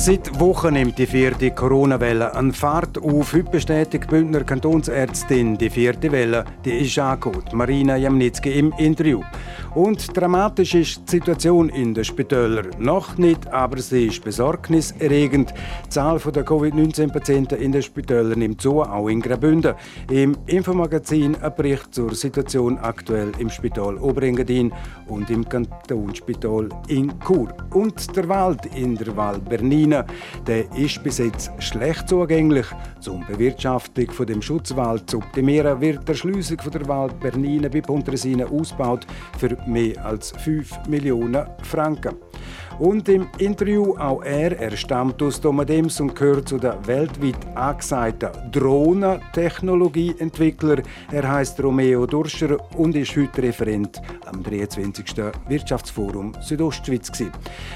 Seit Wochen nimmt die vierte Corona-Welle an Fahrt auf. Heute bestätigt Bündner Kantonsärztin, die vierte Welle, die ist angekommen. Marina Jamnitzki im Interview. Und dramatisch ist die Situation in den Spitälern. Noch nicht, aber sie ist besorgniserregend. Die Zahl der Covid-19-Patienten in den Spitälern nimmt zu, auch in Graubünden. Im Infomagazin ein Bericht zur Situation aktuell im Spital Oberengadin und im Kantonsspital in Chur. Und der Wald in der Val Bernina der ist bis jetzt schlecht zugänglich. Zum Bewirtschaftung von dem Schutzwald zu optimieren, wird die Erschliessung der Wald Bernina bei Pontresina ausgebaut für mehr als 5 Millionen Franken. Und im Interview auch er, er stammt aus Domadems und gehört zu den weltweit angesagten Drohnentechnologieentwicklern. Er heißt Romeo Durscher und ist heute Referent am 23. Wirtschaftsforum Südostschweiz.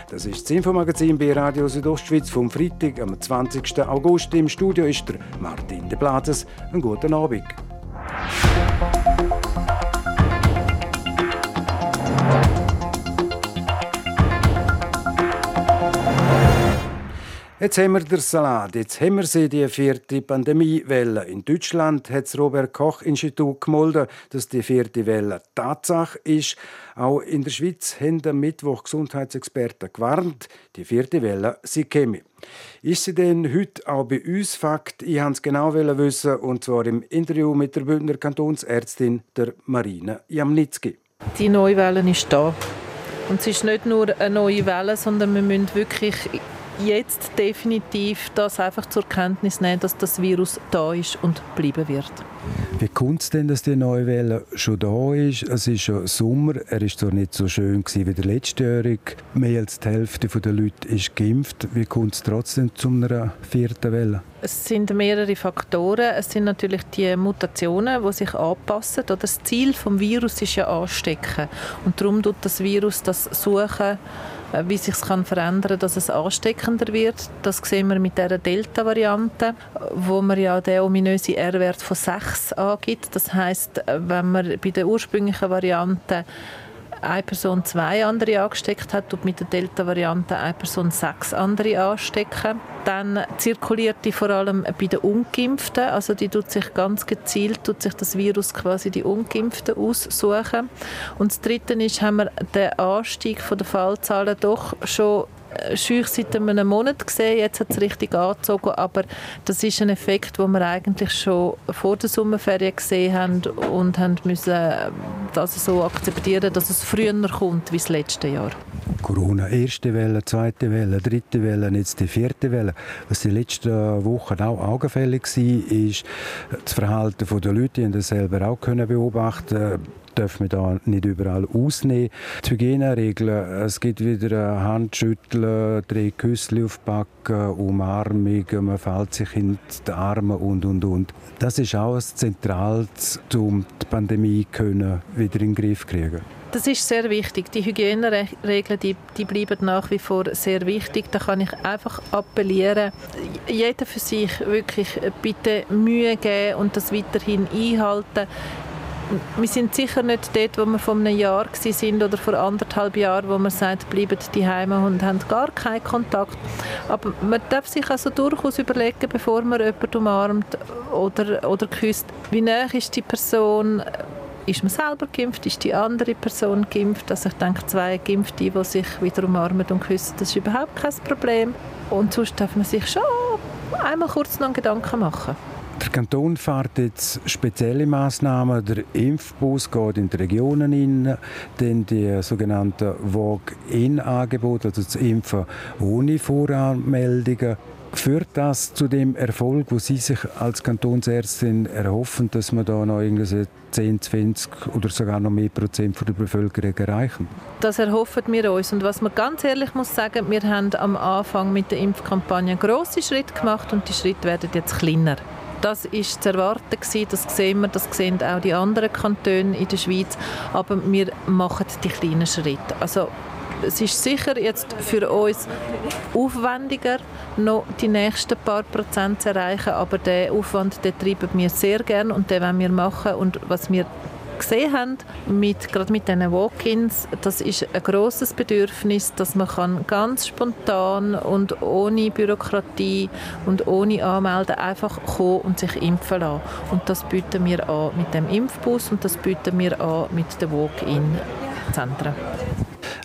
Das ist das Infomagazin bei Radio Südostschweiz vom Freitag, am 20. August. Im Studio ist der Martin de Blazes. Einen guten Abend. Jetzt haben wir den Salat, jetzt haben wir sie, die vierte Pandemiewelle. In Deutschland hat das Robert-Koch-Institut gemolden, dass die vierte Welle Tatsache ist. Auch in der Schweiz haben am Mittwoch Gesundheitsexperten gewarnt, die vierte Welle sie käme. Ist sie denn heute auch bei uns Fakt? Ich wollte es genau wissen, und zwar im Interview mit der Bündner Kantonsärztin der Marina Jamnitzki. Die neue Welle ist da. Und es ist nicht nur eine neue Welle, sondern wir müssen wirklich jetzt definitiv das einfach zur Kenntnis nehmen, dass das Virus da ist und bleiben wird. Wie kommt es denn, dass die neue Welle schon da ist? Es ist schon Sommer, er ist zwar nicht so schön wie der letztjährige. Mehr als die Hälfte der Leute ist geimpft. Wie kommt es trotzdem zu einer vierten Welle? Es sind mehrere Faktoren. Es sind natürlich die Mutationen, die sich anpassen. Das Ziel des Virus ist ja anstecken. Und darum tut das Virus das suchen, wie sich kann verändern, dass es ansteckender wird. Das sehen wir mit der Delta-Variante, wo man ja den ominösen R-Wert von 6 angibt. Das heißt, äh, wenn man bei der ursprünglichen Variante eine Person zwei andere angesteckt hat und mit der Delta-Variante eine Person sechs andere anstecken. Dann zirkuliert die vor allem bei den Ungeimpften, also die tut sich ganz gezielt, tut sich das Virus quasi die Ungeimpften aussuchen. Und das Dritte ist, haben wir den Anstieg der Fallzahlen doch schon schüch seit einem Monat gesehen, jetzt hat es richtig angezogen, aber das ist ein Effekt, den wir eigentlich schon vor der Sommerferien gesehen haben und haben müssen äh, das so akzeptieren, dass es früher kommt wie das letzte Jahr. Corona, erste Welle, zweite Welle, dritte Welle, jetzt die vierte Welle. Was die letzten Wochen auch augenfällig war, ist das Verhalten der Leute. Die das selber auch beobachten dürfen wir da nicht überall ausnehmen. Die Hygieneregeln, es gibt wieder Handschütteln, drei Küsse auf die Backen, Umarmung, man fällt sich in die Arme und, und, und. Das ist auch ein Zentrales, um die Pandemie können wieder in den Griff zu kriegen. Das ist sehr wichtig. Die Hygieneregeln die, die bleiben nach wie vor sehr wichtig. Da kann ich einfach appellieren, jeder für sich wirklich bitte Mühe geben und das weiterhin einhalten wir sind sicher nicht dort, wo wir vor einem Jahr sind oder vor anderthalb Jahren, wo man sagt, bleiben die Heime und haben gar keinen Kontakt. Aber man darf sich also durchaus überlegen, bevor man jemanden umarmt oder, oder küsst, wie nah ist die Person, ist man selber geimpft, ist die andere Person geimpft. Also ich denke, zwei Geimpfte, die sich wieder umarmen und küssen, das ist überhaupt kein Problem. Und sonst darf man sich schon einmal kurz noch einen Gedanken machen. Der Kanton fährt jetzt spezielle Massnahmen. Der Impfbus geht in die Regionen hin, dann die sogenannten Walk-in-Angebote, also das Impfen ohne Voranmeldungen. Führt das zu dem Erfolg, wo Sie sich als Kantonsärztin erhoffen, dass wir da noch irgendwie 10, 20 oder sogar noch mehr Prozent der Bevölkerung erreichen? Das erhoffen wir uns. Und was man ganz ehrlich muss sagen, wir haben am Anfang mit der Impfkampagne große Schritte gemacht und die Schritte werden jetzt kleiner. Das ist zu erwarten gewesen, das sehen wir, das sehen auch die anderen Kantone in der Schweiz, aber wir machen die kleinen Schritte. Also es ist sicher jetzt für uns aufwendiger, noch die nächsten paar Prozent zu erreichen, aber der Aufwand, den treiben wir sehr gern und den wollen wir machen. Und was wir gesehen haben, mit, gerade mit diesen Walk-ins, das ist ein grosses Bedürfnis, dass man kann ganz spontan und ohne Bürokratie und ohne Anmelden einfach kommen und sich impfen lassen. Und das bieten wir an mit dem Impfbus und das bieten wir an mit den Walk-in-Zentren.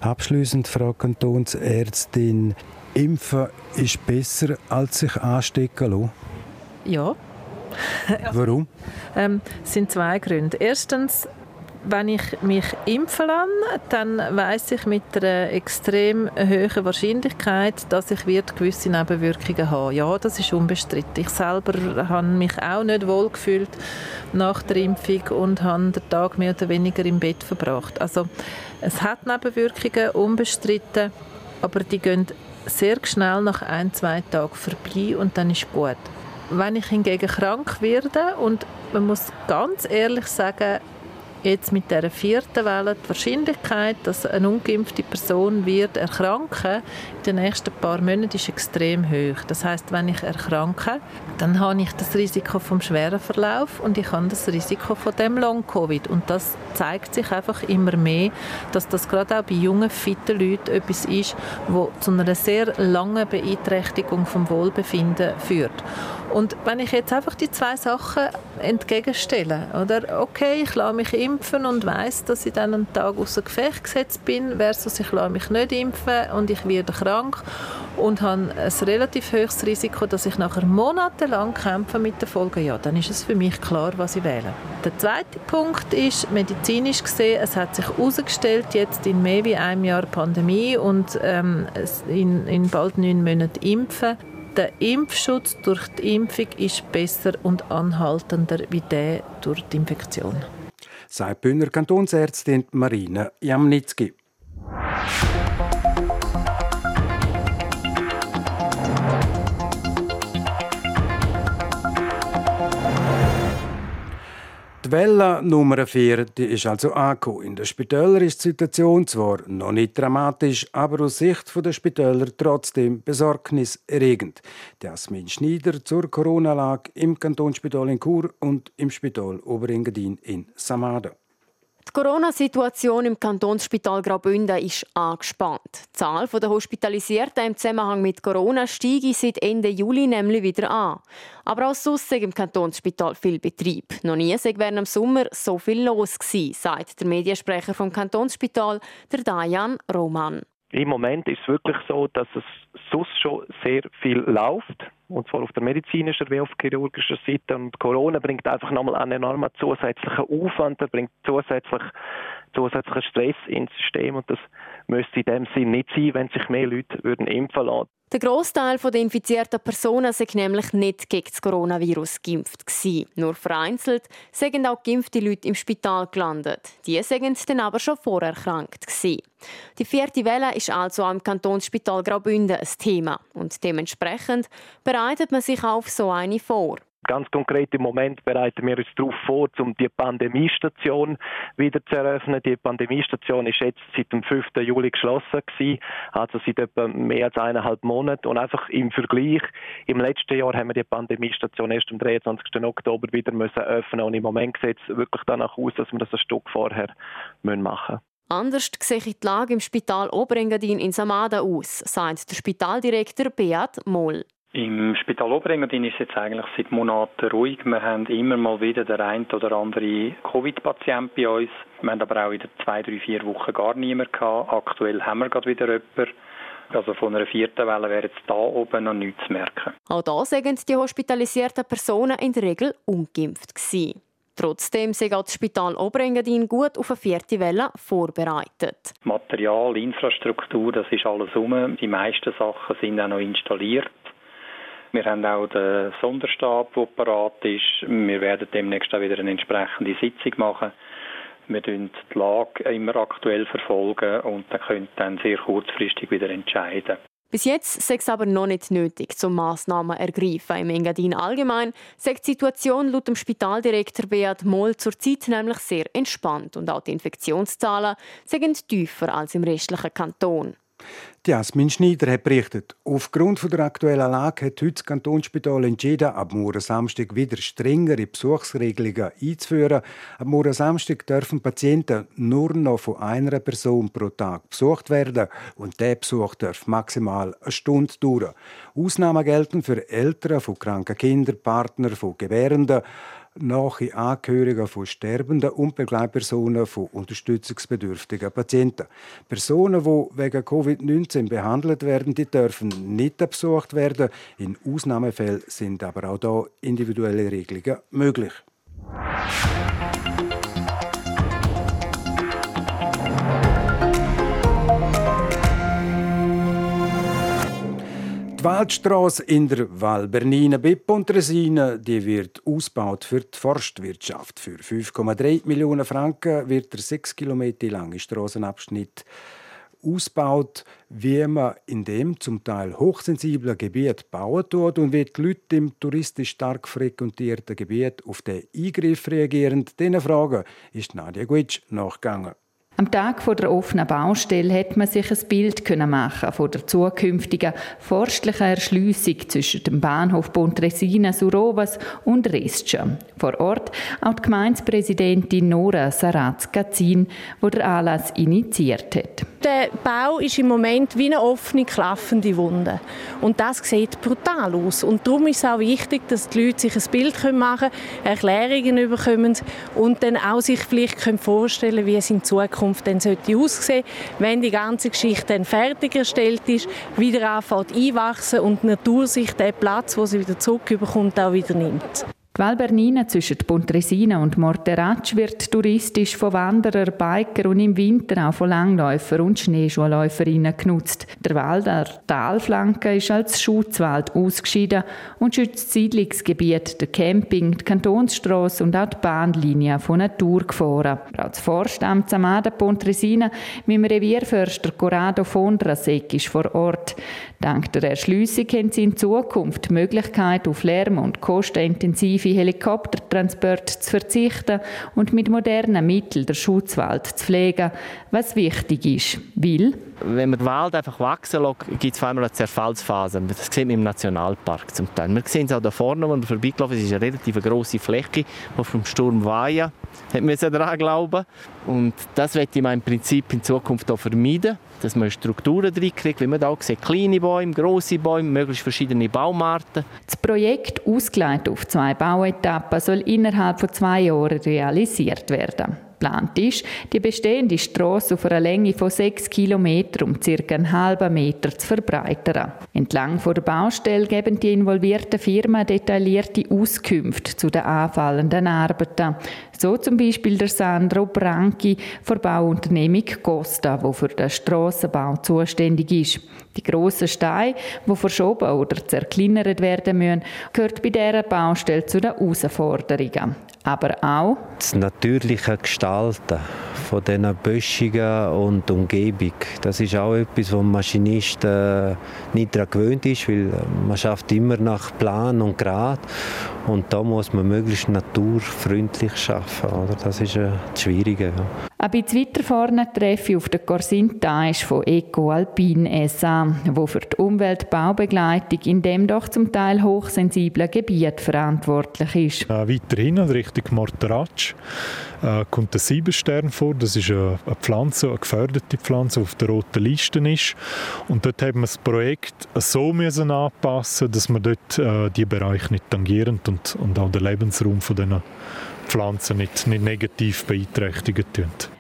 Abschließend, Frau Kantonsärztin, Impfen ist besser als sich anstecken lassen? Ja. Warum? ähm, es sind zwei Gründe. Erstens, wenn ich mich impfen lasse, dann weiß ich mit einer extrem hohen Wahrscheinlichkeit, dass ich gewisse Nebenwirkungen habe. Ja, das ist unbestritten. Ich selber habe mich auch nicht wohl gefühlt nach der Impfung und habe den Tag mehr oder weniger im Bett verbracht. Also es hat Nebenwirkungen, unbestritten, aber die gehen sehr schnell nach ein, zwei Tagen vorbei und dann ist gut. Wenn ich hingegen krank werde und man muss ganz ehrlich sagen, jetzt mit der vierten Welle die Wahrscheinlichkeit, dass eine ungeimpfte Person wird erkranken in den nächsten paar Monaten ist extrem hoch. Das heißt, wenn ich erkranke, dann habe ich das Risiko vom schweren Verlauf und ich habe das Risiko von dem Long Covid und das zeigt sich einfach immer mehr, dass das gerade auch bei jungen fitten Leuten etwas ist, wo zu einer sehr langen Beeinträchtigung vom Wohlbefinden führt. Und wenn ich jetzt einfach die zwei Sachen entgegenstelle, oder okay, ich lasse mich impfen und weiß, dass ich dann einen Tag außer Gefecht gesetzt bin, versus ich lasse mich nicht impfen und ich werde krank und habe ein relativ hohes Risiko, dass ich nachher monatelang kämpfe mit den Folgen, ja, dann ist es für mich klar, was ich wähle. Der zweite Punkt ist, medizinisch gesehen, es hat sich herausgestellt, jetzt in mehr als einem Jahr Pandemie und ähm, in, in bald neun Monaten Impfen, der Impfschutz durch die Impfung ist besser und anhaltender wie der durch die Infektion. Sagt Bühner Kantonsärztin Marina Jamnitzki. Die Welle Nummer 4 die ist also angekommen. In den Spitälern ist die Situation zwar noch nicht dramatisch, aber aus Sicht der Spitäler trotzdem besorgniserregend. Jasmin Schneider zur Corona-Lage im Kantonsspital in Chur und im Spital Oberengadin in Samada. Die Corona-Situation im Kantonsspital Graubünden ist angespannt. Die Zahl der Hospitalisierten im Zusammenhang mit Corona steigt seit Ende Juli nämlich wieder an. Aber auch sonst im Kantonsspital viel Betrieb. Noch nie sei während dem Sommer so viel los gewesen, sagt der Mediensprecher vom Kantonsspital, der Dajan Roman. Im Moment ist es wirklich so, dass es sonst schon sehr viel läuft. Und zwar auf der medizinischen wie auf der chirurgischen Seite. Und Corona bringt einfach nochmal einen enormen zusätzlichen Aufwand, er bringt zusätzlich, zusätzlichen Stress ins System. Und das müsste in dem Sinn nicht sein, wenn sich mehr Leute würden impfen lassen. Der Großteil der infizierten Personen sind nämlich nicht gegen das Coronavirus geimpft gewesen. Nur vereinzelt sind auch geimpfte Leute im Spital gelandet. Die sind dann aber schon vorher erkrankt gewesen. Die vierte Welle ist also am Kantonsspital Graubünden ein Thema und dementsprechend bereitet man sich auf so eine vor. Ganz konkret im Moment bereiten wir uns darauf vor, um die Pandemiestation wieder zu eröffnen. Die Pandemiestation ist jetzt seit dem 5. Juli geschlossen gewesen, also seit etwa mehr als eineinhalb Monaten. Und einfach im Vergleich, im letzten Jahr haben wir die Pandemiestation erst am 23. Oktober wieder müssen öffnen und im Moment sieht es wirklich danach aus, dass wir das ein Stück vorher machen müssen. Anders sehe die Lage im Spital Oberengadin in Samada aus, sagt der Spitaldirektor Beat Moll. Im Spital Oberengadin ist es jetzt eigentlich seit Monaten ruhig. Wir haben immer mal wieder der ein oder andere Covid-Patient bei uns. Wir haben aber auch in den zwei, drei, vier Wochen gar niemanden gehabt. Aktuell haben wir gerade wieder jemanden. Also von einer vierten Welle wäre jetzt da oben noch nichts zu merken. Auch da sind die hospitalisierten Personen in der Regel ungeimpft gewesen. Trotzdem sind auch das Spital Oberengadin gut auf eine vierte Welle vorbereitet. Material, Infrastruktur, das ist alles um. Die meisten Sachen sind auch noch installiert. Wir haben auch den Sonderstab, der parat ist. Wir werden demnächst auch wieder eine entsprechende Sitzung machen. Wir verfolgen die Lage immer aktuell verfolgen und dann können dann sehr kurzfristig wieder entscheiden. Bis jetzt sei es aber noch nicht nötig, zum Massnahmen ergreifen. Im Engadin allgemein sagt die Situation laut dem Spitaldirektor Beat Moll zurzeit nämlich sehr entspannt und auch die Infektionszahlen sind tiefer als im restlichen Kanton. Jasmin Schneider hat berichtet, aufgrund der aktuellen Lage hat heute das Kantonsspital entschieden, ab morgen Samstag wieder strengere Besuchsregelungen einzuführen. Ab morgen Samstag dürfen Patienten nur noch von einer Person pro Tag besucht werden und der Besuch darf maximal eine Stunde dauern. Ausnahmen gelten für Eltern von kranken Kindern, Partner von Gebärenden, nahe Angehörige von Sterbenden und Begleitpersonen von unterstützungsbedürftigen Patienten. Personen, die wegen Covid-19 behandelt werden, die dürfen nicht besucht werden. In Ausnahmefällen sind aber auch da individuelle Regelungen möglich. Waldstraße in der Val Bernina bei Pontresina die wird ausgebaut für die Forstwirtschaft. Für 5,3 Millionen Franken wird der 6 Kilometer lange Straßenabschnitt ausgebaut, wie man in dem zum Teil hochsensiblen Gebiet bauen tut und wie die Leute im touristisch stark frequentierten Gebiet auf den Eingriff reagieren. Diesen Fragen ist Nadia Guitsch nachgegangen. Am Tag der offenen Baustelle hat man sich ein Bild machen von der zukünftigen forstlichen Erschliessung zwischen dem Bahnhof Pontresina Surovas und Restscha. Vor Ort auch die Gemeindepräsidentin Nora Saratz-Gazin, die den Anlass initiiert hat. Der Bau ist im Moment wie eine offene, klaffende Wunde. Und das sieht brutal aus. Und darum ist es auch wichtig, dass die Leute sich ein Bild machen können, Erklärungen bekommen und dann auch sich vielleicht vorstellen können, wie es in Zukunft dann sollte aussehen wenn die ganze Geschichte dann fertiggestellt ist, wieder anfängt einwachsen und die Natur sich den Platz, wo sie wieder zurückbekommt, auch wieder nimmt. Die Val Bernina zwischen Pontresina und Morteratsch wird touristisch von Wanderern, Biker und im Winter auch von Langläufern und Schneeschuhläuferinnen genutzt. Der Wald an der Talflanke ist als Schutzwald ausgeschieden und schützt das Siedlungsgebiet, der Camping, die Kantonsstrasse und auch die Bahnlinie von Natur gefahren. Auch das Forstamt Samada Pontresina mit dem Revierförster Corrado Fondrasek ist vor Ort. Dank der Erschliessung haben sie in Zukunft die Möglichkeit auf Lärm- und kostenintensive auf Helikoptertransport zu verzichten und mit modernen Mitteln den Schutzwald zu pflegen, was wichtig ist. Weil wenn man den Wald einfach wachsen lässt, gibt es vor allem eine Zerfallsphase. Das sieht man im Nationalpark zum Teil. Wir sehen es auch da vorne, wo wir vorbeigelaufen ist eine relativ grosse Fläche, die vom Sturm Vaja hat daran glauben. Und das möchte man im Prinzip in Zukunft auch vermeiden, dass man Strukturen reinkriegt, wie man da auch sieht, kleine Bäume, grosse Bäume, möglichst verschiedene Baumarten. Das Projekt, ausgelegt auf zwei Bauetappen, soll innerhalb von zwei Jahren realisiert werden. Geplant ist, die bestehende Straße auf einer Länge von 6 km um ca. einen halben Meter zu verbreitern. Entlang der Baustelle geben die involvierten Firmen detaillierte Auskünfte zu den anfallenden Arbeiten. So zum Beispiel der Sandro Branchi von Bauunternehmung Costa, wo für den Strassenbau zuständig ist. Die grossen Steine, die verschoben oder zerkleinert werden müssen, gehört bei dieser Baustelle zu den Herausforderungen aber auch das natürliche Gestalten von diesen Böschungen und Umgebung. Das ist auch etwas, wo ein Maschinist äh, nicht daran gewöhnt ist, weil man schafft immer nach Plan und Grad und da muss man möglichst naturfreundlich schaffen. Oder? Das ist äh, das Schwierige. Ja. Ein bisschen weiter vorne treffe ich auf den Corsintage von Eco Alpine SA, wo für die Umweltbaubegleitung in dem doch zum Teil hochsensiblen Gebiet verantwortlich ist. Äh, weiter hinten, Richtung Morteratsch, äh, kommt der Siebenstern vor. Das ist eine, eine, Pflanze, eine geförderte Pflanze, die auf der roten Liste ist. Und dort haben wir das Projekt so müssen anpassen, dass wir dort äh, die Bereiche nicht tangieren und, und auch den Lebensraum von diesen Pflanzen nicht, nicht negativ beeinträchtigen.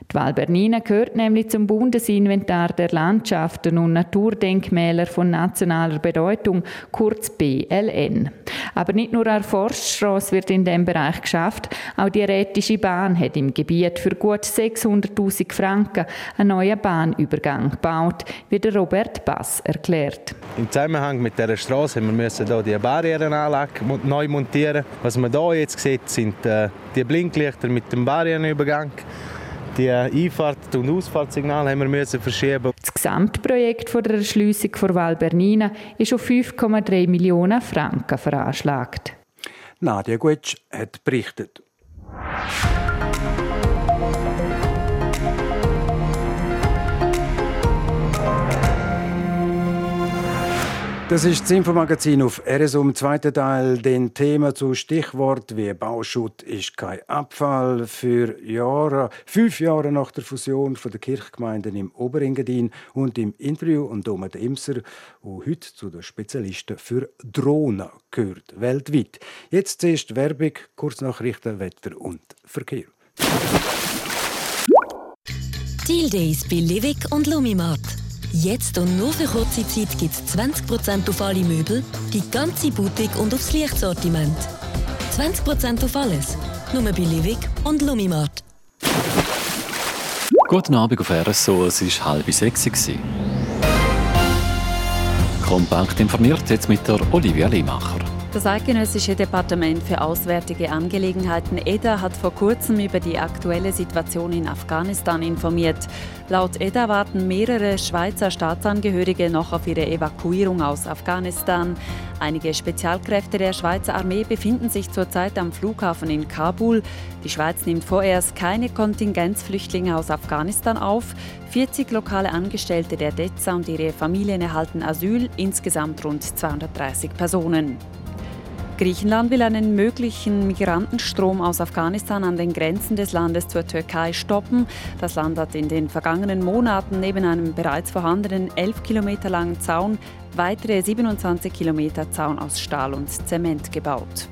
Die Val Bernina gehört nämlich zum Bundesinventar der Landschaften und Naturdenkmäler von nationaler Bedeutung, kurz BLN. Aber nicht nur eine Forststrasse wird in diesem Bereich geschafft, auch die Rätische Bahn hat im Gebiet für gut 600'000 Franken einen neuen Bahnübergang gebaut, wie der Robert Bass erklärt. Im Zusammenhang mit dieser Straße müssen wir die Barrierenanlage neu montieren. Was man hier jetzt sieht, sind äh, die Blinklichter mit dem Barrierenübergang. Die Einfahrt- und Ausfahrtssignale haben wir müssen verschieben. Das Gesamtprojekt der Erschliessung vor Val Bernina ist auf 5,3 Millionen Franken veranschlagt. Nadia Guetsch hat berichtet. Das ist das Infomagazin auf RSO im zweiten Teil. Den Thema zu Stichwort wie Bauschutt ist kein Abfall. Für Jahre, fünf Jahre nach der Fusion von der Kirchgemeinden im Oberengadin und im Interview und Domet Imser, der heute zu den Spezialisten für Drohnen gehört, weltweit. Jetzt zuerst Werbung, Kurznachrichten, Wetter und Verkehr. Deal Days bei Livik und Lumimart. Jetzt und nur für kurze Zeit gibt es 20% auf alle Möbel, die ganze Boutique und aufs Lichtsortiment. 20% auf alles. Nur bei Livik und Lumimart. Guten Abend auf RSO, es war halb sechs. Kompakt informiert jetzt mit der Olivia Limacher. Das Eidgenössische Departement für Auswärtige Angelegenheiten EDA hat vor kurzem über die aktuelle Situation in Afghanistan informiert. Laut EDA warten mehrere Schweizer Staatsangehörige noch auf ihre Evakuierung aus Afghanistan. Einige Spezialkräfte der Schweizer Armee befinden sich zurzeit am Flughafen in Kabul. Die Schweiz nimmt vorerst keine Kontingenzflüchtlinge aus Afghanistan auf. 40 lokale Angestellte der DEZA und ihre Familien erhalten Asyl, insgesamt rund 230 Personen. Griechenland will einen möglichen Migrantenstrom aus Afghanistan an den Grenzen des Landes zur Türkei stoppen. Das Land hat in den vergangenen Monaten neben einem bereits vorhandenen 11 Kilometer langen Zaun weitere 27 Kilometer Zaun aus Stahl und Zement gebaut.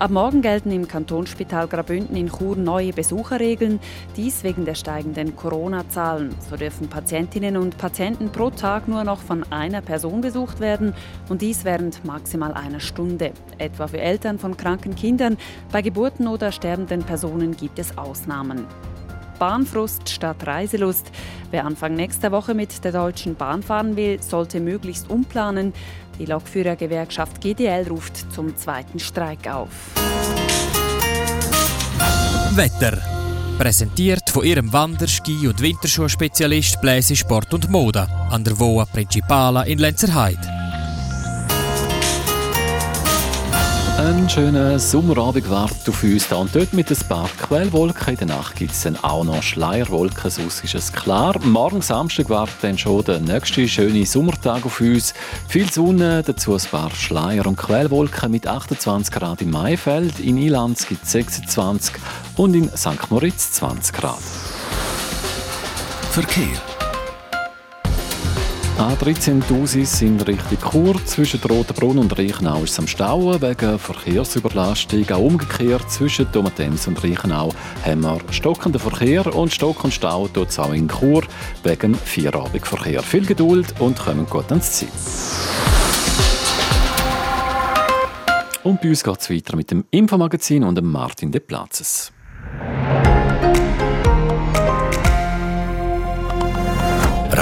Ab morgen gelten im Kantonsspital Grabünden in Chur neue Besucherregeln. Dies wegen der steigenden Corona-Zahlen. So dürfen Patientinnen und Patienten pro Tag nur noch von einer Person besucht werden und dies während maximal einer Stunde. Etwa für Eltern von kranken Kindern, bei Geburten oder sterbenden Personen gibt es Ausnahmen. Bahnfrust statt Reiselust. Wer Anfang nächster Woche mit der Deutschen Bahn fahren will, sollte möglichst umplanen. Die Lokführergewerkschaft GDL ruft zum zweiten Streik auf. Wetter. Präsentiert von ihrem Wander-, Ski- und Winterschuhspezialist Bläse Sport und Mode an der Voa Principala in Lenzerheide. Ein schöner Sommerabend wartet auf uns da und dort mit ein paar Quellwolken. In der Nacht gibt es dann auch noch Schleierwolken, sonst ist es klar. Morgen Samstag wartet dann schon der nächste schöne Sommertag auf uns. Viel Sonne, dazu ein paar Schleier- und Quellwolken mit 28 Grad im Maifeld. In Ilanz gibt es 26 und in St. Moritz 20 Grad. Verkehr. A13 Dusis in Richtung Chur. Zwischen Rotenbrunn und Reichenau ist es am Stauen wegen Verkehrsüberlastung. Auch umgekehrt zwischen Domatems und Reichenau haben wir stockenden Verkehr und Stock und Stau tut es auch in Chur wegen Feierabendverkehr. Viel Geduld und kommen gut ans Ziel. Und bei uns geht es weiter mit dem Infomagazin und dem Martin De Platzes.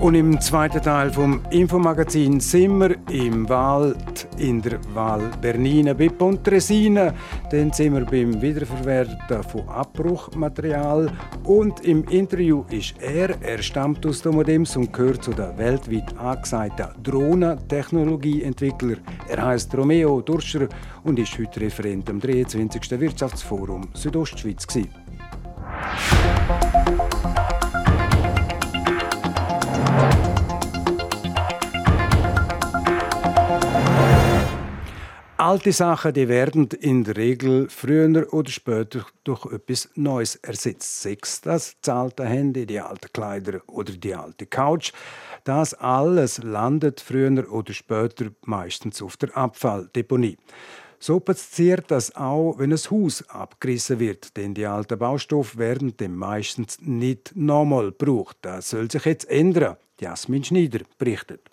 Und im zweiten Teil vom Infomagazin sind wir im Wald in der Val Bernina bei Pontresina. Dann sind wir beim Wiederverwerten von Abbruchmaterial. Und im Interview ist er, er stammt aus der Modems und gehört zu den weltweit angesagten Drohnentechnologieentwickler. Er heißt Romeo Durscher und ist heute Referent am 23. Wirtschaftsforum Südostschweiz. Gewesen. Alte Sachen die werden in der Regel früher oder später durch etwas Neues ersetzt. Sechs das alte Handy, die alten Kleider oder die alte Couch. Das alles landet früher oder später meistens auf der Abfalldeponie. So passiert das auch, wenn ein Haus abgerissen wird, denn die alten Baustoffe werden dem meistens nicht nochmal gebraucht. Das soll sich jetzt ändern. Jasmin Schneider berichtet.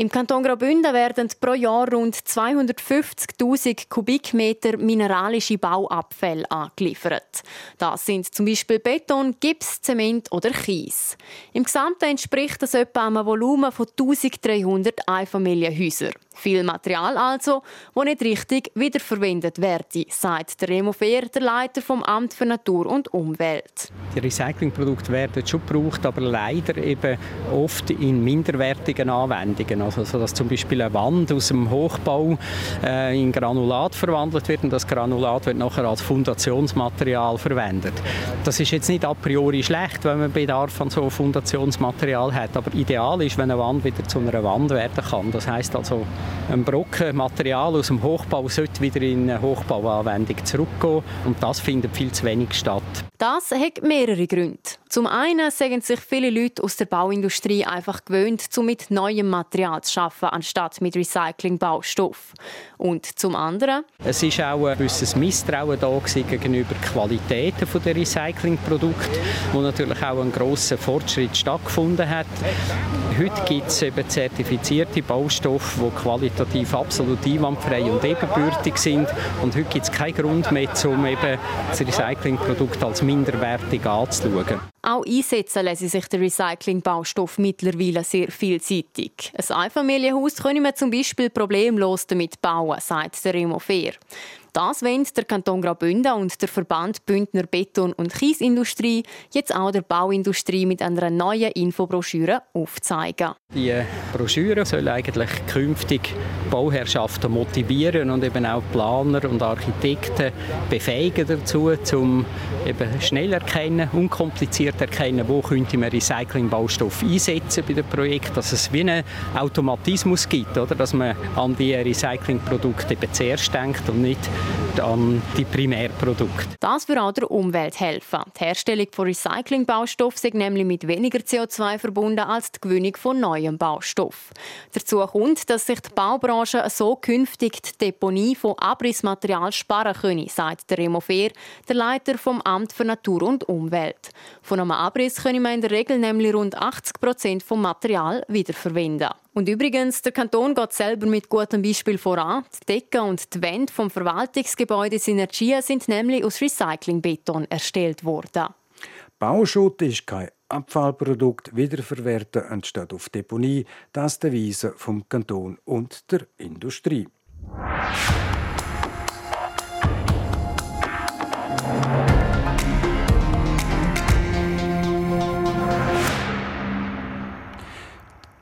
Im Kanton Graubünden werden pro Jahr rund 250.000 Kubikmeter mineralische Bauabfälle angeliefert. Das sind zum Beispiel Beton, Gips, Zement oder Kies. Im Gesamten entspricht das etwa einem Volumen von 1300 Einfamilienhäusern. Viel Material also, das nicht richtig wiederverwendet werde, sagt der Remo Fehr, der Leiter vom Amt für Natur und Umwelt. Die Recyclingprodukte werden schon gebraucht, aber leider eben oft in minderwertigen Anwendungen. Also, so dass zum Beispiel eine Wand aus dem Hochbau äh, in Granulat verwandelt wird und das Granulat wird nachher als Fundationsmaterial verwendet. Das ist jetzt nicht a priori schlecht, wenn man Bedarf an so Fundationsmaterial hat, aber ideal ist, wenn eine Wand wieder zu einer Wand werden kann. Das heißt also ein Brocken Material aus dem Hochbau sollte wieder in eine Hochbauanwendung zurückgehen und das findet viel zu wenig statt. Das hat mehrere Gründe. Zum einen sagen sich viele Leute aus der Bauindustrie einfach gewöhnt, um mit neuem Material zu anstatt mit Recyclingbaustoff. Und zum anderen? Es ist auch ein gewisses Misstrauen da gegenüber Qualitäten der Recyclingprodukte, wo natürlich auch ein grosser Fortschritt stattgefunden hat. Heute gibt es eben zertifizierte Baustoffe, die qualitativ absolut einwandfrei und ebenbürtig sind. Und heute gibt es keinen Grund mehr, um eben das Recyclingprodukt als minderwertig anzuschauen. Auch einsetzen lassen sich der Recyclingbaustoff mittlerweile sehr vielseitig. Ein Einfamilienhaus können wir zum Beispiel problemlos damit bauen, sagt der Remo Fehr. Das wollen der Kanton Graubünden und der Verband Bündner Beton- und Kiesindustrie jetzt auch der Bauindustrie mit einer neuen Infobroschüre aufzeigen. Die Broschüre soll eigentlich künftig Bauherrschaften motivieren und eben auch Planer und Architekten befähigen dazu, um eben schnell erkennen, unkompliziert erkennen, wo könnte man Recyclingbaustoff einsetzen bei dem Projekt, dass es wie einen Automatismus gibt, oder? dass man an die Recyclingprodukte zuerst denkt und nicht an die Primärprodukte. Das würde auch der Umwelt helfen. Die Herstellung von Recyclingbaustoff ist nämlich mit weniger CO2 verbunden als die Gewinnung von neuem Baustoff. Dazu kommt, dass sich die Baubranche so künftig die Deponie von Abrissmaterial sparen könne, sagt der Remo Fehr, der Leiter vom Amt für Natur und Umwelt. Von einem Abriss könne man in der Regel nämlich rund 80 Prozent vom Material wiederverwenden. Und übrigens, der Kanton geht selber mit gutem Beispiel voran. Die Decken und die Wände vom Verwaltungsgebäude Synergia sind nämlich aus Recyclingbeton erstellt worden. Bauschutt ist kein Abfallprodukt wiederverwerten anstatt auf Deponie, das ist der Weise vom Kanton und der Industrie.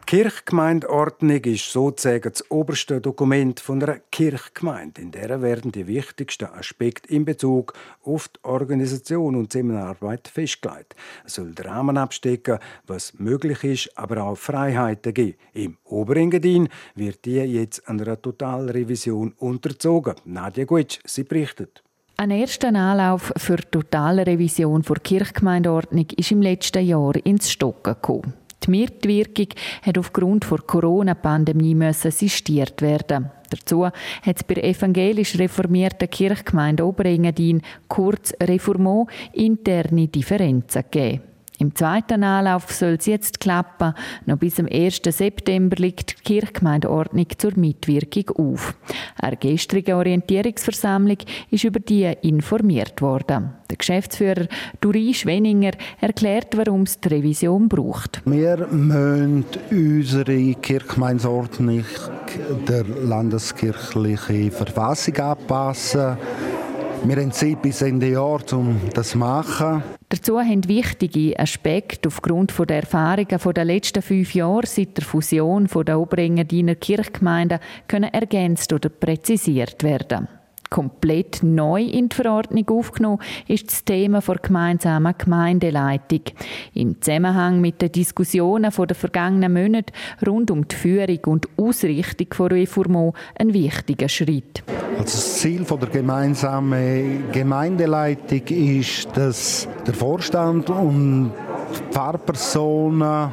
Kirchgemeindeordnung ist sozusagen das oberste Dokument von einer Kirchgemeinde. In der werden die wichtigsten Aspekte in Bezug auf die Organisation und Zusammenarbeit festgelegt. Es soll den Rahmen abstecken, was möglich ist, aber auch Freiheiten geben. Im Oberengadin wird die jetzt einer Totalrevision unterzogen. Nadja Gutsch, sie berichtet. Ein erster Anlauf für die totale Revision der Kirchgemeindeordnung ist im letzten Jahr ins Stocken gekommen. Die Mitwirkung hat aufgrund der Corona-Pandemie sistiert werden. Dazu hat es bei der evangelisch reformierten Kirchgemeinde Oberengadin, kurz Reformo, interne Differenzen gegeben. Im zweiten Anlauf soll es jetzt klappen. Noch bis zum 1. September liegt die Kirchgemeindeordnung zur Mitwirkung auf. Eine gestrige Orientierungsversammlung ist über die informiert worden. Der Geschäftsführer Duri Schwenninger erklärt, warum es die Revision braucht. Wir müssen unsere Kirchgemeindeordnung der landeskirchlichen Verfassung anpassen. Wir haben Zeit bis Ende Jahr, um das zu machen. Dazu haben wichtige Aspekte aufgrund der Erfahrungen der letzten fünf Jahre seit der Fusion der Oberengadiner Kirchgemeinden können ergänzt oder präzisiert werden komplett neu in die Verordnung aufgenommen ist das Thema der gemeinsamen Gemeindeleitung. Im Zusammenhang mit den Diskussionen der vergangenen Monate rund um die Führung und Ausrichtung von Reformo ein wichtiger Schritt. Also das Ziel der gemeinsamen Gemeindeleitung ist, dass der Vorstand und die Pfarrpersonen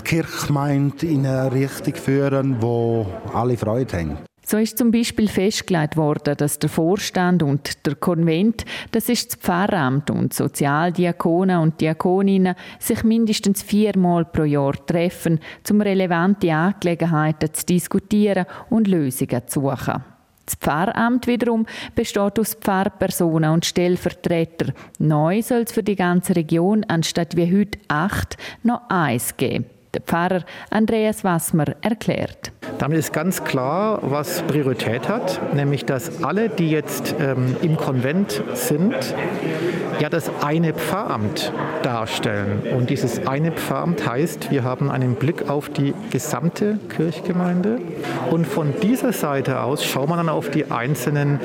die Kirchgemeinde in eine Richtung führen, wo alle Freude haben. So ist zum Beispiel festgelegt worden, dass der Vorstand und der Konvent, das ist das Pfarramt und Sozialdiakonen und Diakoninnen, sich mindestens viermal pro Jahr treffen, um relevante Angelegenheiten zu diskutieren und Lösungen zu suchen. Das Pfarramt wiederum besteht aus Pfarrpersonen und Stellvertretern. Neu soll es für die ganze Region anstatt wie heute acht noch eins geben. Der Pfarrer Andreas Wassmer erklärt. Damit ist ganz klar, was Priorität hat, nämlich dass alle, die jetzt ähm, im Konvent sind, ja das eine Pfarramt darstellen. Und dieses eine Pfarramt heißt, wir haben einen Blick auf die gesamte Kirchgemeinde und von dieser Seite aus schauen wir dann auf die einzelnen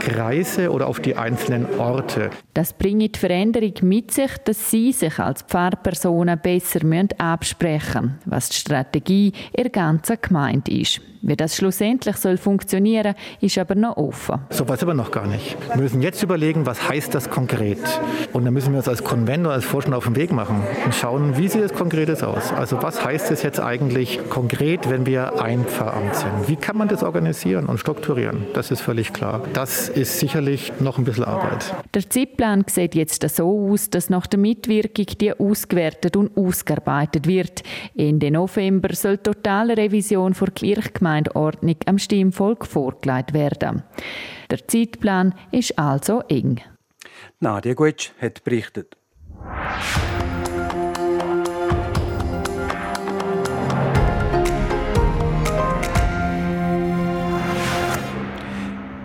Kreise oder auf die einzelnen Orte. Das bringt die Veränderung mit sich, dass Sie sich als Pfarrpersonen besser absprechen müssen, was die Strategie ihrer ganzen Gemeinde ist. Wie das schlussendlich soll funktionieren, ist aber noch offen. So weiß aber noch gar nicht. Wir müssen jetzt überlegen, was heißt das konkret. Und dann müssen wir uns als Konvent oder als Vorstand auf den Weg machen und schauen, wie sieht das Konkretes aus. Also was heißt es jetzt eigentlich konkret, wenn wir ein Pfarramt sind? Wie kann man das organisieren und strukturieren? Das ist völlig klar. Das ist sicherlich noch ein bisschen Arbeit. Der Zeitplan sieht jetzt so aus, dass nach der Mitwirkung die ausgewertet und ausgearbeitet wird. Ende November soll die totale Revision vor Kirchgemeinde Gemeindeordnung am Stimmvolk vorgelegt werden. Der Zeitplan ist also eng. Nadia Gutsch hat berichtet.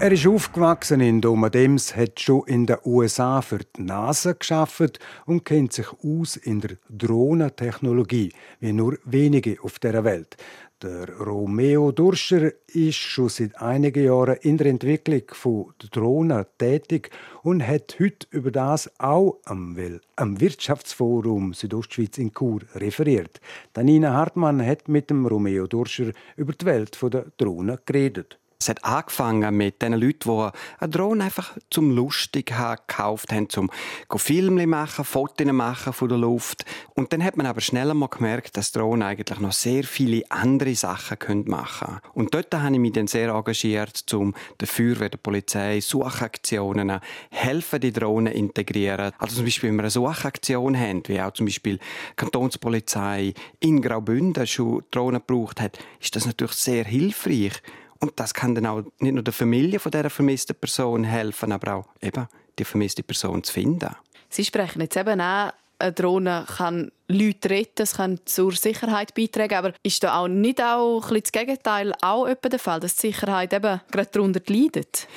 Er ist aufgewachsen in Domadems, hat schon in den USA für die NASA geschafft und kennt sich aus in der Drohnentechnologie, wie nur wenige auf der Welt. Der Romeo Durscher ist schon seit einigen Jahren in der Entwicklung von Drohnen tätig und hat heute über das auch am, am Wirtschaftsforum Südostschweiz in Chur referiert. Danina Hartmann hat mit dem Romeo Durscher über die Welt der Drohnen geredet. Es hat angefangen mit den Leuten, die eine Drohne einfach zum Lustig haben, gekauft haben, zum Filme machen, Fotos machen von der Luft. Und dann hat man aber schneller mal gemerkt, dass Drohnen eigentlich noch sehr viele andere Sachen machen können. Und dort habe ich mich dann sehr engagiert, um der Feuerwehr, der Polizei, Suchaktionen, helfen die Drohnen integrieren. Also zum Beispiel, wenn wir eine Suchaktion haben, wie auch zum Beispiel die Kantonspolizei in Graubünden schon Drohnen gebraucht hat, ist das natürlich sehr hilfreich. Und das kann dann auch nicht nur der Familie von dieser vermissten Person helfen, aber auch eben die vermisste Person zu finden. Sie sprechen jetzt eben auch, eine Drohne kann Leute retten, es kann zur Sicherheit beitragen, aber ist da auch nicht auch ein das Gegenteil auch der Fall, dass die Sicherheit eben gerade darunter leidet?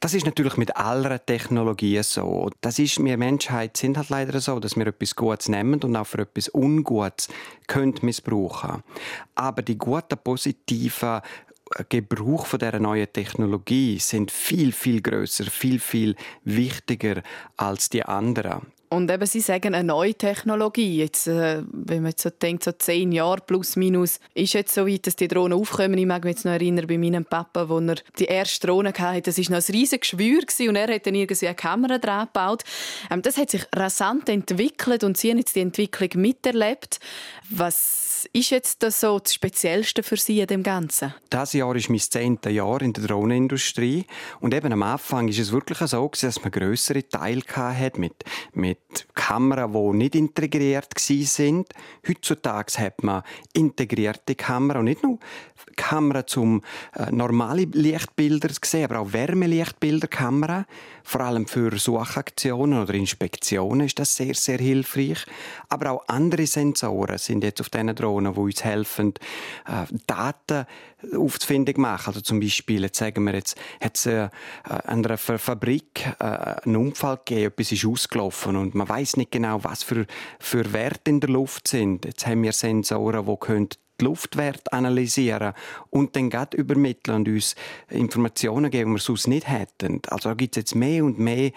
Das ist natürlich mit aller Technologie so. Das ist, wir Menschheit sind halt leider so, dass wir etwas Gutes nehmen und auch für etwas Ungutes können missbrauchen. Aber die guten, positiven Gebrauch von der neuen Technologie sind viel viel größer, viel viel wichtiger als die anderen. Und eben, Sie sagen eine neue Technologie. Jetzt, äh, wenn man jetzt so denkt, so zehn Jahre plus minus, ist jetzt so weit, dass die Drohnen aufkommen. Ich mag mich jetzt noch erinnern, bei meinem Papa, wo er die erste Drohne hatte, das war noch ein riesiges Geschwür und er hat dann irgendwie eine Kamera dran gebaut. Ähm, das hat sich rasant entwickelt und Sie haben jetzt die Entwicklung miterlebt. Was ist jetzt das so das Speziellste für Sie in dem Ganzen? Das Jahr ist mein zehntes Jahr in der Drohnenindustrie und eben am Anfang ist es wirklich so, dass man größere Teile hat mit mit Kameras, die nicht integriert sind. Heutzutage hat man integrierte Kameras und nicht nur Kameras um äh, normale Lichtbilder zu sehen, aber auch Wärmelichtbilderkamera. Vor allem für Suchaktionen oder Inspektionen ist das sehr, sehr hilfreich. Aber auch andere Sensoren sind jetzt auf diesen Drohnen, die uns helfen, äh, Daten aufzufindig machen. Also zum Beispiel, jetzt sagen wir jetzt, hat es äh, an einer Fabrik äh, einen Unfall gegeben, etwas ist ausgelaufen und man weiß nicht genau, was für, für Werte in der Luft sind. Jetzt haben wir Sensoren, die können die Luftwerte analysieren und dann gerade übermitteln und uns Informationen geben, die wir sonst nicht hätten. Also da gibt es jetzt mehr und mehr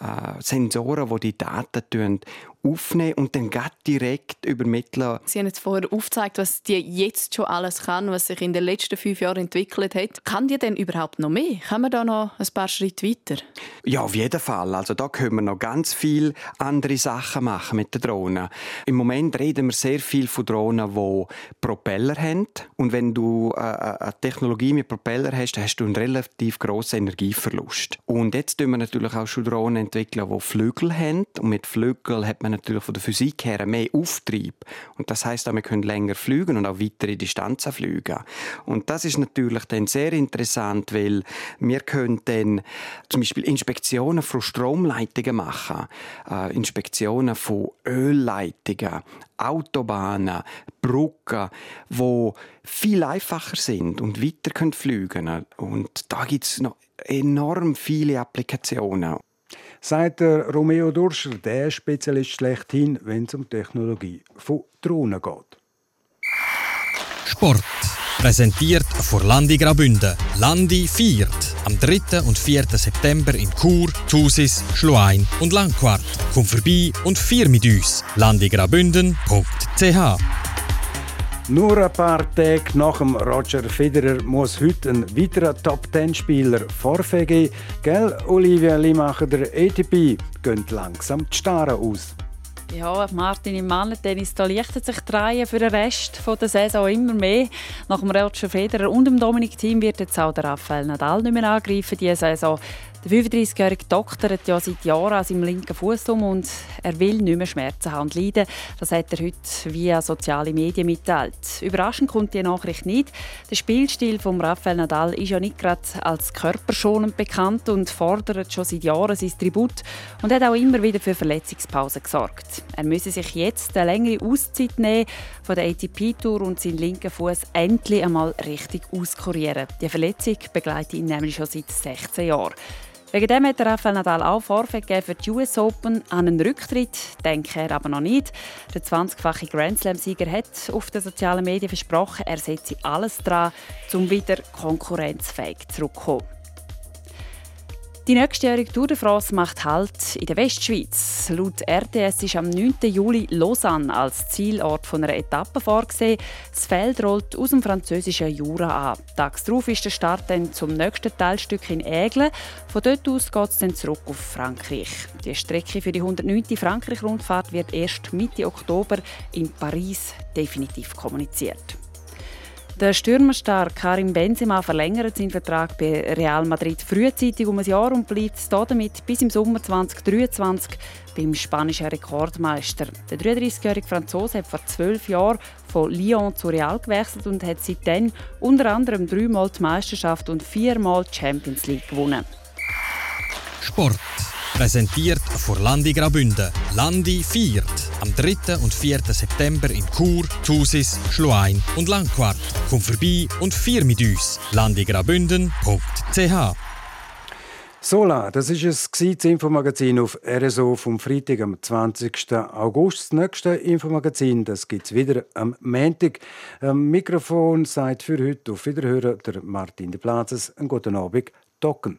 äh, Sensoren, die die Daten aufnehmen und dann direkt übermitteln. Sie haben jetzt vorher aufgezeigt, was die jetzt schon alles kann, was sich in den letzten fünf Jahren entwickelt hat. Kann die denn überhaupt noch mehr? Kann man da noch ein paar Schritte weiter? Ja, auf jeden Fall. Also da können wir noch ganz viele andere Sachen machen mit den Drohnen. Im Moment reden wir sehr viel von Drohnen, die Propeller haben. Und wenn du äh, äh, eine Technologie mit Propeller hast, hast du einen relativ grossen Energieverlust. Und jetzt entwickeln wir natürlich auch schon Drohnen entwickeln, die Flügel haben. Und mit Flügeln hat man natürlich von der Physik her mehr Auftrieb. Und das heißt, wir können länger fliegen und auch weitere Distanzen fliegen. Und das ist natürlich dann sehr interessant, weil wir können dann zum Beispiel Inspektionen von Stromleitungen machen, äh, Inspektionen von Ölleitungen, Autobahnen, Brücken, wo viel einfacher sind und weiter können fliegen. Und da gibt es noch enorm viele Applikationen sagt der Romeo Durscher, der Spezialist schlechthin, wenn es um Technologie von Drohnen geht. Sport. Präsentiert von Landi Grabünde. Landi viert. Am 3. und 4. September in Chur, Thusis, Schluein und Langquart. Komm vorbei und vier mit uns. landigrabünden.ch nur ein paar Tage nach dem Roger Federer muss heute ein weiterer Top-10-Spieler Vorfee geben. Gell, Olivia Limacher, der ATP, geht langsam die Starre aus. Ja, Martin im Mannentennis, da lichtet sich die für den Rest der Saison immer mehr. Nach dem Roger Federer und dem Dominik Thiem wird jetzt auch der Rafael Nadal nicht mehr angreifen diese Saison. Der 35-jährige Doktor hat ja seit Jahren an seinem linken Fuß um und er will nicht mehr Schmerzen haben und leiden. Das hat er heute via soziale Medien mitteilt. Überraschend kommt die Nachricht nicht. Der Spielstil von Rafael Nadal ist ja nicht gerade als körperschonend bekannt und fordert schon seit Jahren sein Tribut und hat auch immer wieder für Verletzungspausen gesorgt. Er müsse sich jetzt eine längere Auszeit nehmen von der ATP-Tour und seinen linken Fuß endlich einmal richtig auskurieren. Die Verletzung begleitet ihn nämlich schon seit 16 Jahren. Wegen dem hat Rafael Nadal auch Vorfeld für die US Open an einen Rücktritt, denkt er aber noch nicht. Der 20-fache Grand Slam-Sieger hat auf den sozialen Medien versprochen, er setze alles daran, um wieder konkurrenzfähig zurückzukommen. Die nächstjährige Tour de France macht Halt in der Westschweiz. Laut RTS ist am 9. Juli Lausanne als Zielort von einer Etappe vorgesehen. Das Feld rollt aus dem französischen Jura an. Tags darauf ist der Start dann zum nächsten Teilstück in Aigle. Von dort aus geht es dann zurück auf Frankreich. Die Strecke für die 109. Frankreich-Rundfahrt wird erst Mitte Oktober in Paris definitiv kommuniziert. Der Stürmerstar Karim Benzema verlängert seinen Vertrag bei Real Madrid frühzeitig um ein Jahr und bleibt damit bis im Sommer 2023 beim spanischen Rekordmeister. Der 33-jährige Franzose hat vor zwölf Jahren von Lyon zu Real gewechselt und hat seitdem unter anderem dreimal die Meisterschaft und viermal die Champions League gewonnen. Sport. Präsentiert von Landi Grabünde. Landi viert. Am 3. und 4. September in Chur, Thusis, Schluein und Langquart. Komm vorbei und vier mit uns. landigrabünden.ch Sola, das ist es das Infomagazin auf RSO vom Freitag am 20. August. Das nächste Infomagazin, das es wieder am Montag. Am Mikrofon seid für heute auf Wiederhören der Martin de Plazes. Einen guten Abend, Docken.